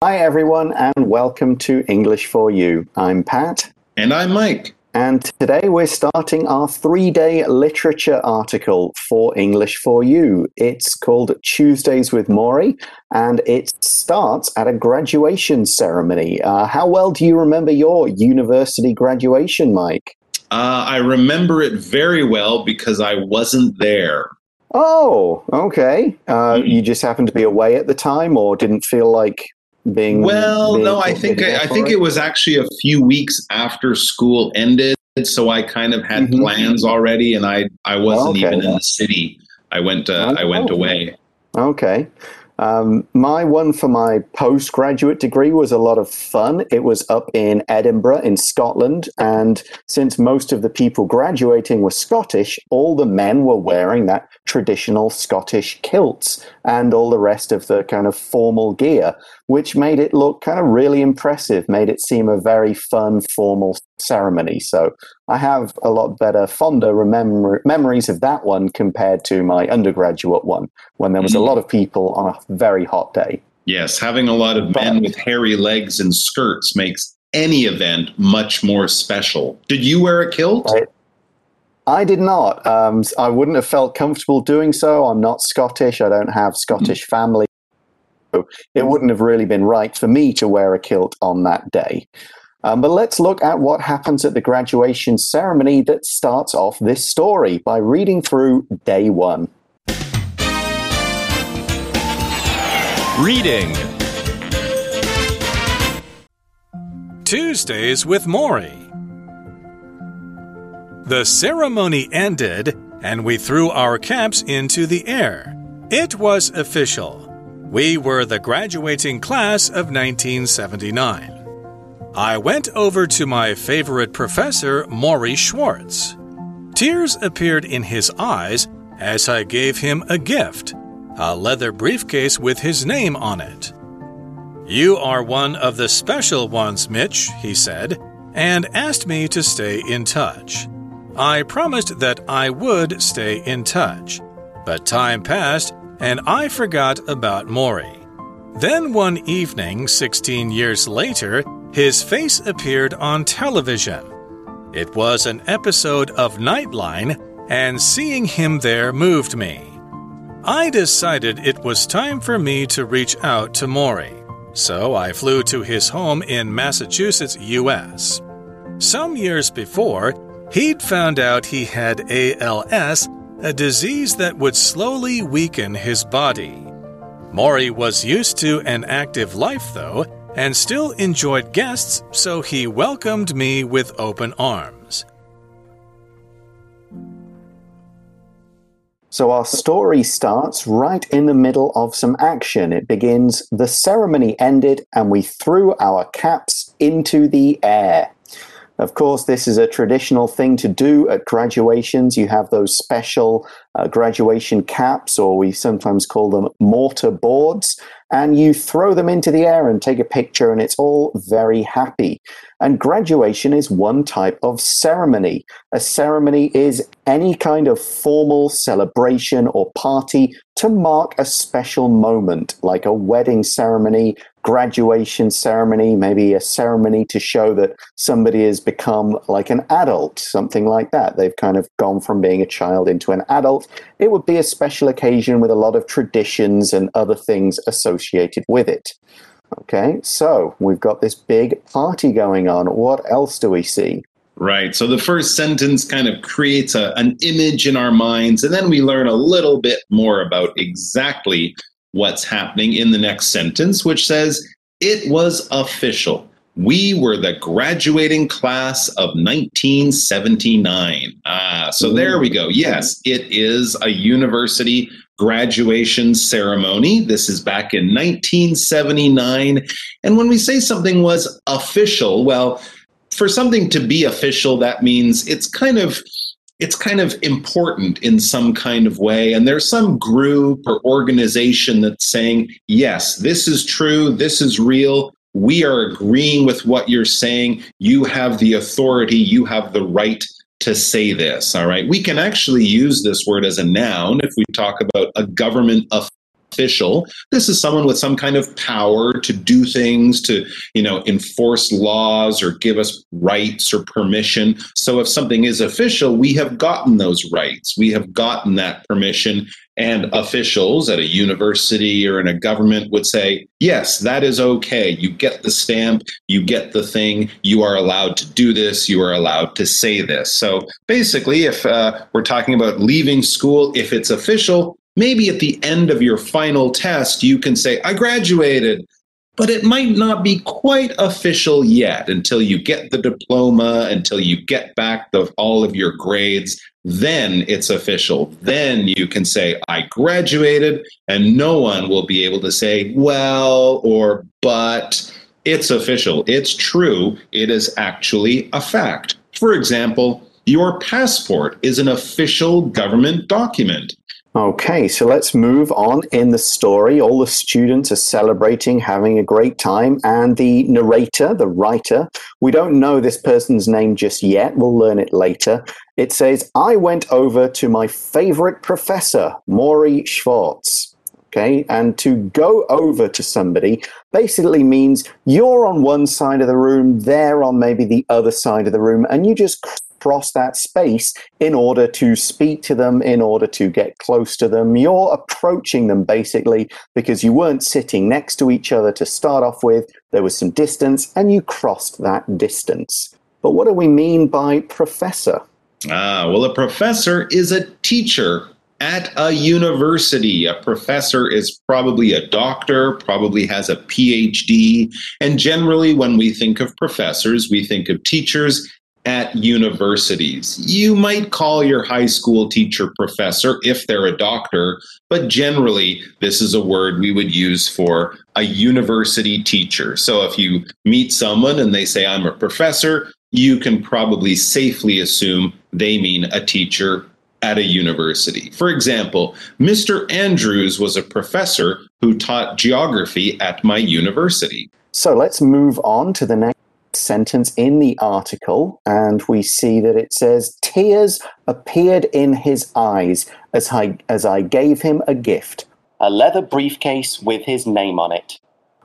Hi, everyone, and welcome to English for You. I'm Pat. And I'm Mike. And today we're starting our three day literature article for English for You. It's called Tuesdays with Morrie, and it starts at a graduation ceremony. Uh, how well do you remember your university graduation, Mike? Uh, I remember it very well because I wasn't there. Oh, okay. Uh, mm-hmm. You just happened to be away at the time, or didn't feel like being well being no i think I, I, think it? was actually a few weeks after school ended so i kind of had mm-hmm. plans already and i i wasn't okay. even in the city i went uh, oh, i went away okay um, my one for my postgraduate degree was a lot of fun. It was up in Edinburgh, in Scotland. And since most of the people graduating were Scottish, all the men were wearing that traditional Scottish kilts and all the rest of the kind of formal gear, which made it look kind of really impressive, made it seem a very fun, formal ceremony. So I have a lot better, fonder remember- memories of that one compared to my undergraduate one when there was mm-hmm. a lot of people on a very hot day. Yes, having a lot of men with hairy legs and skirts makes any event much more special. Did you wear a kilt? I, I did not. Um, I wouldn't have felt comfortable doing so. I'm not Scottish. I don't have Scottish mm-hmm. family. So it wouldn't have really been right for me to wear a kilt on that day. Um, but let's look at what happens at the graduation ceremony that starts off this story by reading through day one. Reading Tuesdays with Morrie. The ceremony ended, and we threw our caps into the air. It was official. We were the graduating class of 1979. I went over to my favorite professor, Morrie Schwartz. Tears appeared in his eyes as I gave him a gift a leather briefcase with his name on it. You are one of the special ones, Mitch, he said, and asked me to stay in touch. I promised that I would stay in touch, but time passed and I forgot about Morrie. Then one evening, 16 years later, his face appeared on television. It was an episode of Nightline, and seeing him there moved me. I decided it was time for me to reach out to Morrie, so I flew to his home in Massachusetts, US. Some years before, he'd found out he had ALS, a disease that would slowly weaken his body. Morrie was used to an active life, though, and still enjoyed guests, so he welcomed me with open arms. So our story starts right in the middle of some action. It begins, the ceremony ended, and we threw our caps into the air. Of course, this is a traditional thing to do at graduations. You have those special uh, graduation caps, or we sometimes call them mortar boards, and you throw them into the air and take a picture, and it's all very happy. And graduation is one type of ceremony. A ceremony is any kind of formal celebration or party to mark a special moment, like a wedding ceremony, graduation ceremony, maybe a ceremony to show that somebody has become like an adult, something like that. They've kind of gone from being a child into an adult. It would be a special occasion with a lot of traditions and other things associated with it. Okay, so we've got this big party going on. What else do we see? Right. So the first sentence kind of creates a, an image in our minds, and then we learn a little bit more about exactly what's happening in the next sentence, which says, It was official. We were the graduating class of 1979. Ah, so there we go. Yes, it is a university graduation ceremony. This is back in 1979. And when we say something was official, well, for something to be official, that means it's kind of it's kind of important in some kind of way. And there's some group or organization that's saying, yes, this is true, this is real. We are agreeing with what you're saying. You have the authority, you have the right to say this. All right. We can actually use this word as a noun if we talk about a government official. This is someone with some kind of power to do things, to, you know, enforce laws or give us rights or permission. So if something is official, we have gotten those rights. We have gotten that permission. And officials at a university or in a government would say, yes, that is okay. You get the stamp, you get the thing, you are allowed to do this, you are allowed to say this. So basically, if uh, we're talking about leaving school, if it's official, maybe at the end of your final test, you can say, I graduated. But it might not be quite official yet until you get the diploma, until you get back the, all of your grades. Then it's official. Then you can say, I graduated, and no one will be able to say, well, or but. It's official. It's true. It is actually a fact. For example, your passport is an official government document. Okay, so let's move on in the story. All the students are celebrating, having a great time, and the narrator, the writer, we don't know this person's name just yet. We'll learn it later. It says, I went over to my favorite professor, Maury Schwartz. Okay, and to go over to somebody basically means you're on one side of the room, they're on maybe the other side of the room, and you just cross that space in order to speak to them, in order to get close to them. You're approaching them basically because you weren't sitting next to each other to start off with. There was some distance and you crossed that distance. But what do we mean by professor? Ah, well, a professor is a teacher at a university. A professor is probably a doctor, probably has a PhD. And generally, when we think of professors, we think of teachers at universities. You might call your high school teacher professor if they're a doctor, but generally, this is a word we would use for a university teacher. So if you meet someone and they say, I'm a professor, you can probably safely assume they mean a teacher at a university. For example, Mr. Andrews was a professor who taught geography at my university. So let's move on to the next sentence in the article, and we see that it says, Tears appeared in his eyes as I, as I gave him a gift. A leather briefcase with his name on it.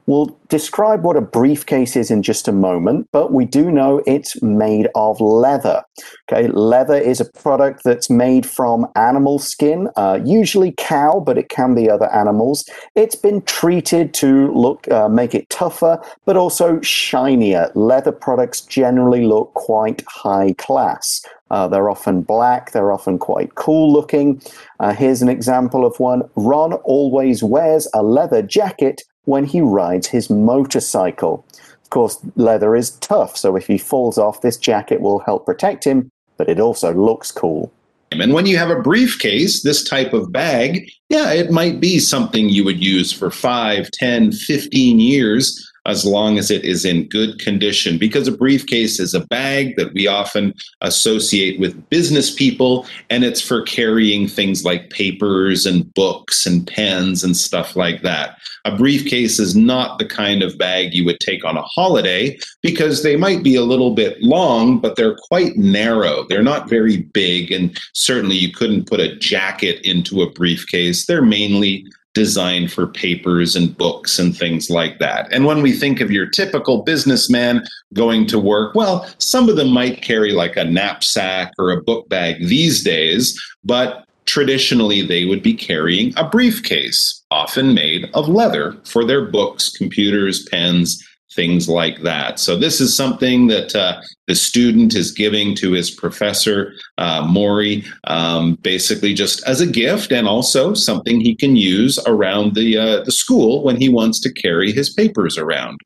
We'll describe what a briefcase is in just a moment, but we do know it's made of leather. Okay, leather is a product that's made from animal skin, uh, usually cow, but it can be other animals. It's been treated to look, uh, make it tougher, but also shinier. Leather products generally look quite high class. Uh, they're often black, they're often quite cool looking. Uh, here's an example of one. Ron always wears a leather jacket when he rides his motorcycle. Of course, leather is tough, so if he falls off, this jacket will help protect him, but it also looks cool. And when you have a briefcase, this type of bag, yeah, it might be something you would use for 5, 10, 15 years as long as it is in good condition. Because a briefcase is a bag that we often associate with business people, and it's for carrying things like papers and books and pens and stuff like that. A briefcase is not the kind of bag you would take on a holiday because they might be a little bit long, but they're quite narrow. They're not very big, and certainly you couldn't put a jacket into a briefcase. They're mainly designed for papers and books and things like that. And when we think of your typical businessman going to work, well, some of them might carry like a knapsack or a book bag these days, but traditionally they would be carrying a briefcase, often made of leather, for their books, computers, pens, things like that. So this is something that uh, the student is giving to his professor, uh, Morrie, um, basically just as a gift, and also something he can use around the uh, the school when he wants to carry his papers around.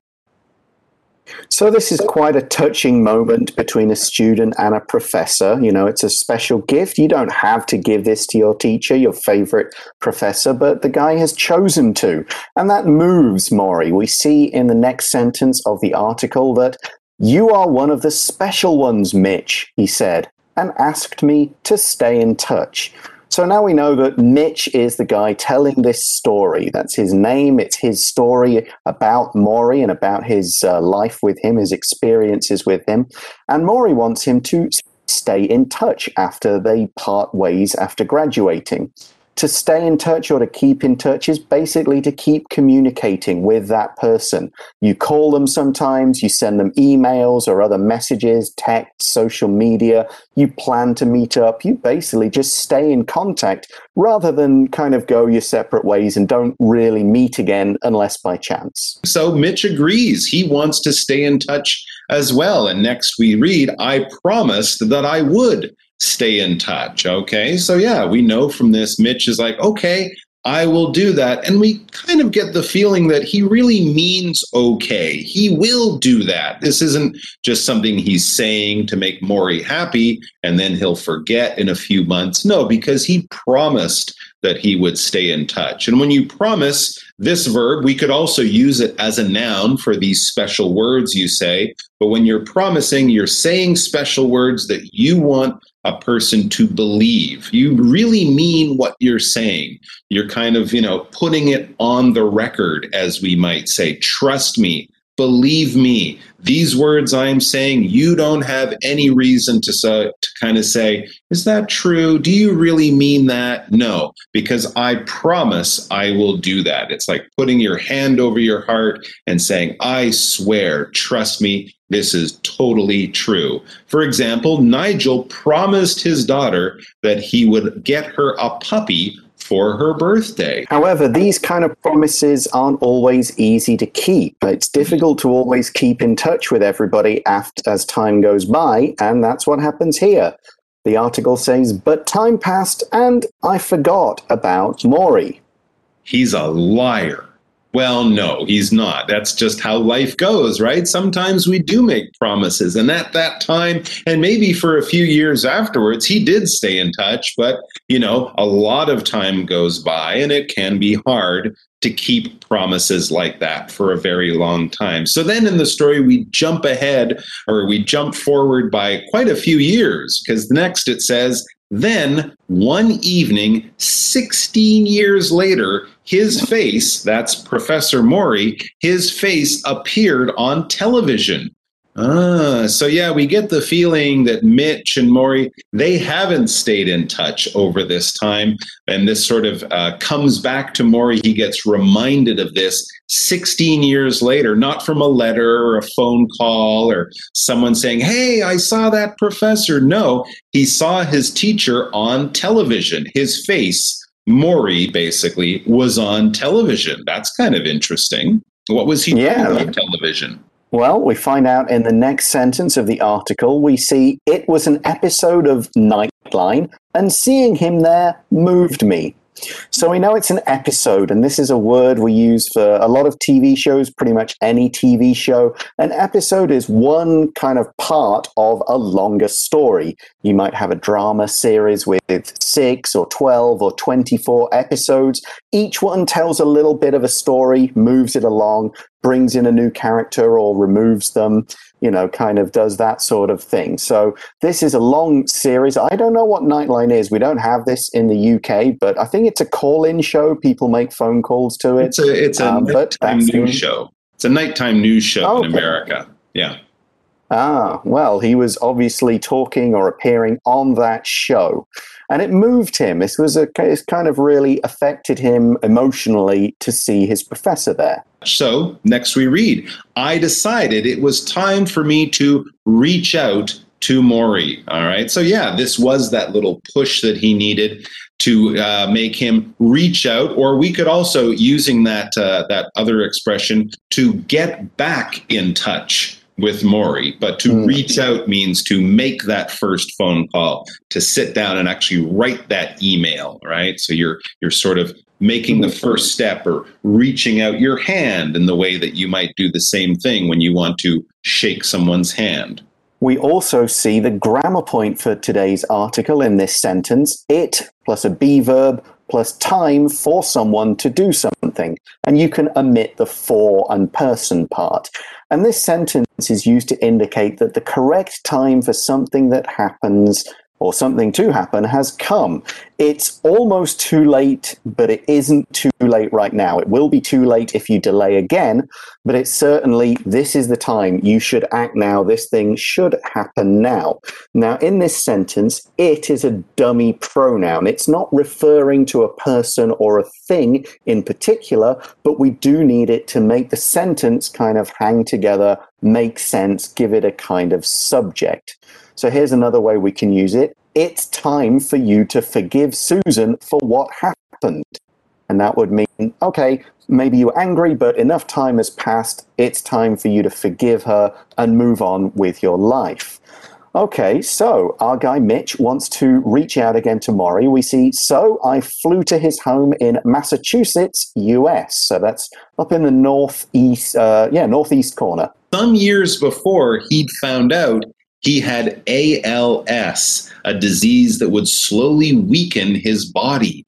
So this is quite a touching moment between a student and a professor. You know, it's a special gift. You don't have to give this to your teacher, your favorite professor, but the guy has chosen to. And that moves Morrie. We see in the next sentence of the article that you are one of the special ones, Mitch, he said, and asked me to stay in touch. So now we know that Mitch is the guy telling this story. That's his name. It's his story about Morrie and about his uh, life with him, his experiences with him. And Morrie wants him to stay in touch after they part ways after graduating. To stay in touch or to keep in touch is basically to keep communicating with that person. You call them sometimes, you send them emails or other messages, text, social media, you plan to meet up, you basically just stay in contact rather than kind of go your separate ways and don't really meet again unless by chance. So Mitch agrees. He wants to stay in touch as well. And next we read, I promised that I would stay in touch. Okay. So, yeah, we know from this, Mitch is like, okay, I will do that. And we kind of get the feeling that he really means okay. He will do that. This isn't just something he's saying to make Morrie happy and then he'll forget in a few months. No, because he promised that he would stay in touch. And when you promise this verb, we could also use it as a noun for these special words you say. But when you're promising, you're saying special words that you want a person to believe. You really mean what you're saying. You're kind of, you know, putting it on the record, as we might say. Trust me, believe me. These words I'm saying, you don't have any reason to, so, to kind of say, is that true? Do you really mean that? No, because I promise I will do that. It's like putting your hand over your heart and saying, I swear, trust me, this is totally true. For example, Nigel promised his daughter that he would get her a puppy for her birthday. However, these kind of promises aren't always easy to keep. It's difficult to always keep in touch with everybody after, as time goes by, and that's what happens here. The article says, But time passed and I forgot about Morrie. He's a liar. Well, no, he's not. That's just how life goes, right? Sometimes we do make promises. And at that time, and maybe for a few years afterwards, he did stay in touch. But, you know, a lot of time goes by and it can be hard to keep promises like that for a very long time. So then in the story, we jump ahead or we jump forward by quite a few years because the next it says, then one evening, 16 years later, his face, that's Professor Morrie, his face appeared on television. Ah, so yeah, we get the feeling that Mitch and Morrie, they haven't stayed in touch over this time. And this sort of uh, comes back to Morrie. He gets reminded of this 16 years later, not from a letter or a phone call or someone saying, Hey, I saw that professor. No, he saw his teacher on television. His face, Morrie, basically, was on television. That's kind of interesting. What was he Yeah. doing on television? Well, we find out in the next sentence of the article, we see it was an episode of Nightline, and seeing him there moved me. So we know it's an episode, and this is a word we use for a lot of TV shows, pretty much any TV show. An episode is one kind of part of a longer story. You might have a drama series with six or 12 or 24 episodes. Each one tells a little bit of a story, moves it along, brings in a new character or removes them, you know, kind of does that sort of thing. So this is a long series. I don't know what Nightline is. We don't have this in the UK, but I think it's a call-in show. People make phone calls to it. It's a it's a Um, nighttime news show. It's a nighttime news show in Okay. America. Yeah. Ah, well, he was obviously talking or appearing on that show, and it moved him. This was a it kind of really affected him emotionally to see his professor there. So next we read, I decided it was time for me to reach out to Morrie. All right. So yeah, this was that little push that he needed to uh, make him reach out, or we could also using that uh, that other expression to get back in touch with Morrie. But to Mm. reach out means to make that first phone call, to sit down and actually write that email. Right. So you're you're sort of making the first step or reaching out your hand in the way that you might do the same thing when you want to shake someone's hand. We also see the grammar point for today's article in this sentence it plus a be verb plus time for someone to do something. And you can omit the for and person part. And this sentence is used to indicate that the correct time for something that happens or something to happen has come. It's almost too late, but it isn't too late right now. It will be too late if you delay again, but it's certainly this is the time. You should act now. This thing should happen now. Now, in this sentence, it is a dummy pronoun. It's not referring to a person or a thing in particular, but we do need it to make the sentence kind of hang together, make sense, give it a kind of subject. So here's another way we can use it. It's time for you to forgive Susan for what happened. And that would mean, okay, maybe you're angry, but enough time has passed. It's time for you to forgive her and move on with your life. Okay, so our guy Mitch wants to reach out again to Morrie. We see, so I flew to his home in Massachusetts, US. So that's up in the northeast, uh, yeah, northeast corner. Some years before, he'd found out he had ALS, a disease that would slowly weaken his body.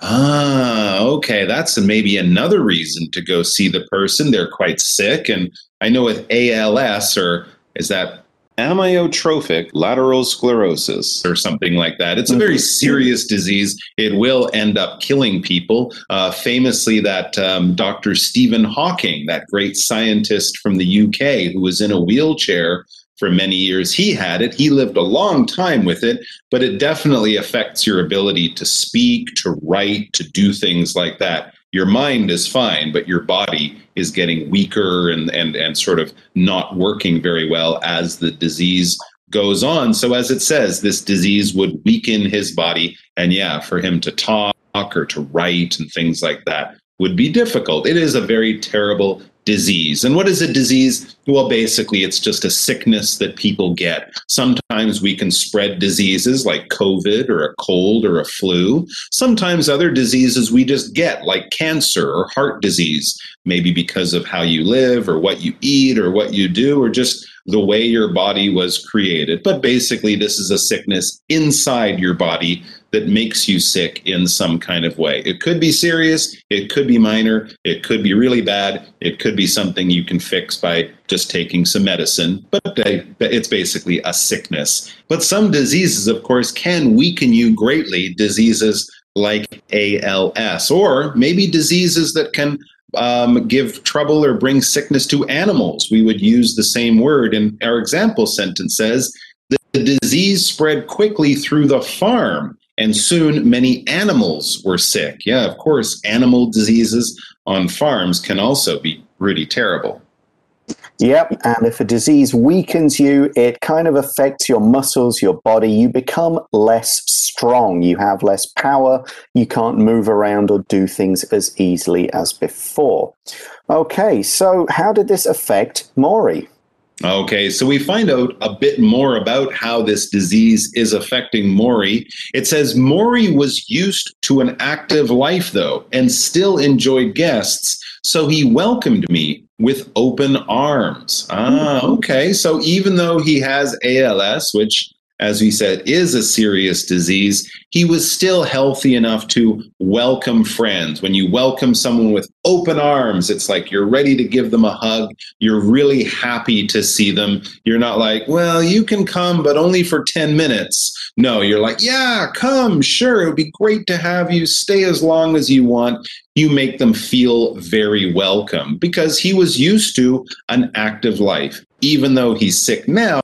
Ah, okay. That's maybe another reason to go see the person. They're quite sick. And I know with ALS, or is that amyotrophic lateral sclerosis or something like that. It's a very mm-hmm. serious disease. It will end up killing people. Uh, famously, that um, Dr. Stephen Hawking, that great scientist from the UK who was in a wheelchair for many years. He had it. He lived a long time with it, but it definitely affects your ability to speak, to write, to do things like that. Your mind is fine, but your body is getting weaker and, and, and sort of not working very well as the disease goes on. So, as it says, this disease would weaken his body. And yeah, for him to talk or to write and things like that would be difficult. It is a very terrible disease. And what is a disease? Well, basically, it's just a sickness that people get. Sometimes we can spread diseases like COVID or a cold or a flu. Sometimes other diseases we just get, like cancer or heart disease, maybe because of how you live or what you eat or what you do or just the way your body was created. But basically, this is a sickness inside your body that makes you sick in some kind of way. It could be serious, it could be minor, it could be really bad, it could be something you can fix by just taking some medicine, but it's basically a sickness. But some diseases, of course, can weaken you greatly, diseases like ALS, or maybe diseases that can um, give trouble or bring sickness to animals. We would use the same word. And our example sentence says, the disease spread quickly through the farm and soon many animals were sick. Yeah, of course, animal diseases on farms can also be really terrible. Yep, and if a disease weakens you, it kind of affects your muscles, your body. You become less strong. You have less power. You can't move around or do things as easily as before. Okay, so how did this affect Morrie? Okay, so we find out a bit more about how this disease is affecting Morrie. It says Morrie was used to an active life, though, and still enjoyed guests, so he welcomed me with open arms. Ah, okay. So even though he has ALS, which as we said, is a serious disease, he was still healthy enough to welcome friends. When you welcome someone with open arms, it's like you're ready to give them a hug. You're really happy to see them. You're not like, well, you can come, but only for 10 minutes. No, you're like, yeah, come, sure. It would be great to have you. Stay as long as you want. You make them feel very welcome because he was used to an active life even though he's sick now,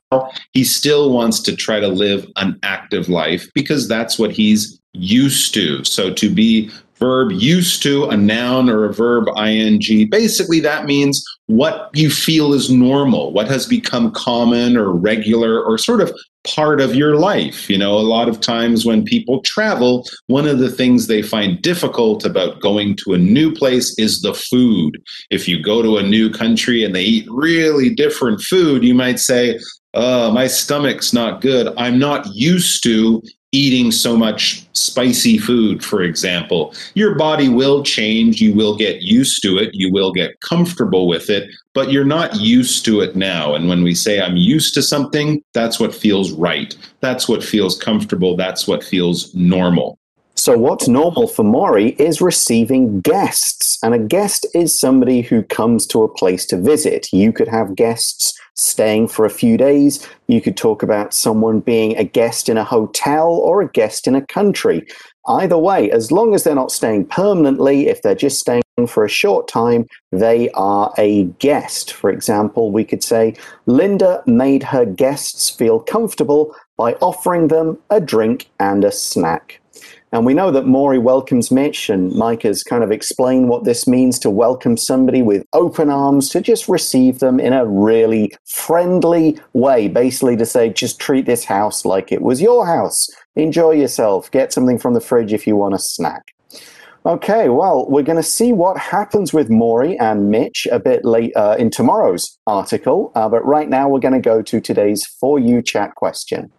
he still wants to try to live an active life because that's what he's used to. So to be verb used to, a noun or a verb ing, basically that means what you feel is normal, what has become common or regular or sort of part of your life. You know, a lot of times when people travel, one of the things they find difficult about going to a new place is the food. If you go to a new country and they eat really different food, you might say, uh, my stomach's not good. I'm not used to eating so much spicy food, for example. Your body will change. You will get used to it. You will get comfortable with it, but you're not used to it now. And when we say I'm used to something, that's what feels right. That's what feels comfortable. That's what feels normal. So, what's normal for Morrie is receiving guests. And a guest is somebody who comes to a place to visit. You could have guests staying for a few days. You could talk about someone being a guest in a hotel or a guest in a country. Either way, as long as they're not staying permanently, if they're just staying for a short time, they are a guest. For example, we could say, Linda made her guests feel comfortable by offering them a drink and a snack. And we know that Morrie welcomes Mitch, and Mike has kind of explained what this means to welcome somebody with open arms, to just receive them in a really friendly way. Basically, to say, just treat this house like it was your house. Enjoy yourself. Get something from the fridge if you want a snack. Okay, well, we're going to see what happens with Morrie and Mitch a bit late uh, in tomorrow's article. Uh, but right now, we're going to go to today's For You chat question.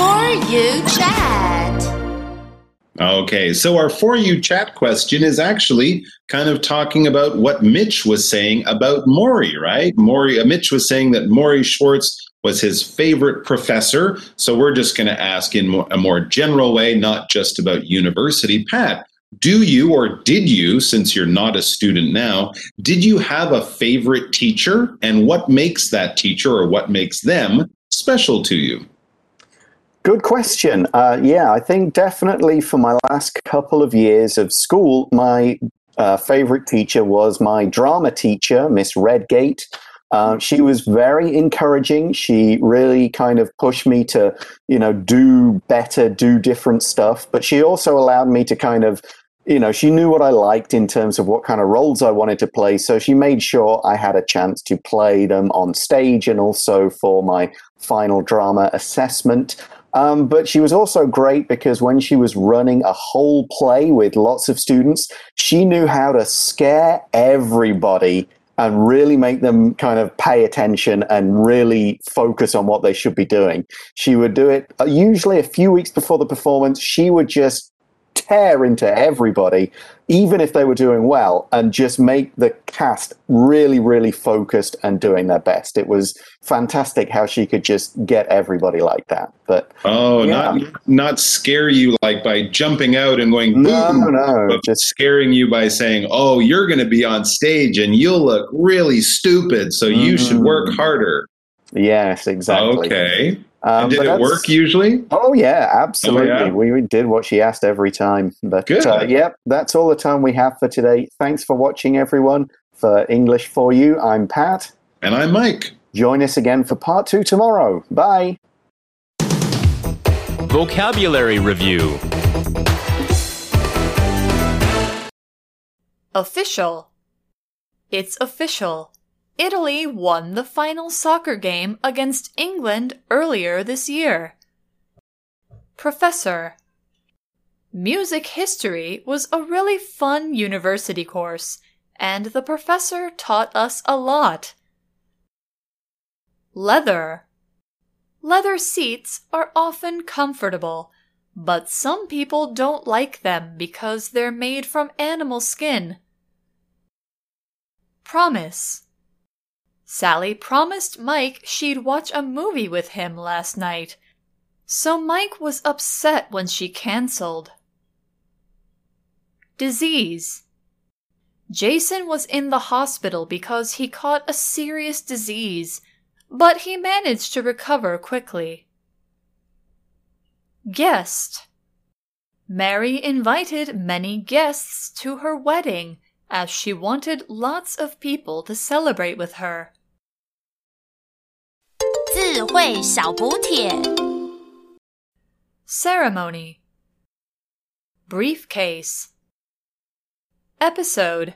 For You Chat. Okay, so our For You chat question is actually kind of talking about what Mitch was saying about Morrie, right? Morrie, uh, Mitch was saying that Morrie Schwartz was his favorite professor. So we're just going to ask in a more general way, not just about university. Pat, do you or did you, since you're not a student now, did you have a favorite teacher? And what makes that teacher or what makes them special to you? Good question. Uh, yeah, I think definitely for my last couple of years of school, my uh, favorite teacher was my drama teacher, Miss Redgate. Uh, she was very encouraging. She really kind of pushed me to, you know, do better, do different stuff. But she also allowed me to kind of, you know, she knew what I liked in terms of what kind of roles I wanted to play. So she made sure I had a chance to play them on stage and also for my final drama assessment. Um, but she was also great because when she was running a whole play with lots of students, she knew how to scare everybody and really make them kind of pay attention and really focus on what they should be doing. She would do it uh, usually a few weeks before the performance. She would just tear into everybody, even if they were doing well, and just make the cast really, really focused and doing their best. It was fantastic how she could just get everybody like that. But Oh, Yeah. not not scare you like by jumping out and going no, no, but just scaring you by saying, "Oh, you're going to be on stage and you'll look really stupid, so you should work Mm. harder." yes, exactly. Okay. Um, and did it work usually? Oh yeah, absolutely. yeah? We, we did what she asked every time. But Good. uh, yep, that's all the time we have for today. Thanks for watching, everyone. For English for You, I'm Pat. And I'm Mike. Join us again for part two tomorrow. Bye. Vocabulary Review Official. It's official. Italy won the final soccer game against England earlier this year. Professor. Music history was a really fun university course, and the professor taught us a lot. Leather. Leather seats are often comfortable, but some people don't like them because they're made from animal skin. Promise. Sally promised Mike she'd watch a movie with him last night, so Mike was upset when she canceled. Disease. Jason was in the hospital because he caught a serious disease, but he managed to recover quickly. Guest. Mary invited many guests to her wedding as she wanted lots of people to celebrate with her. 智慧小补帖。 Ceremony. Briefcase. Episode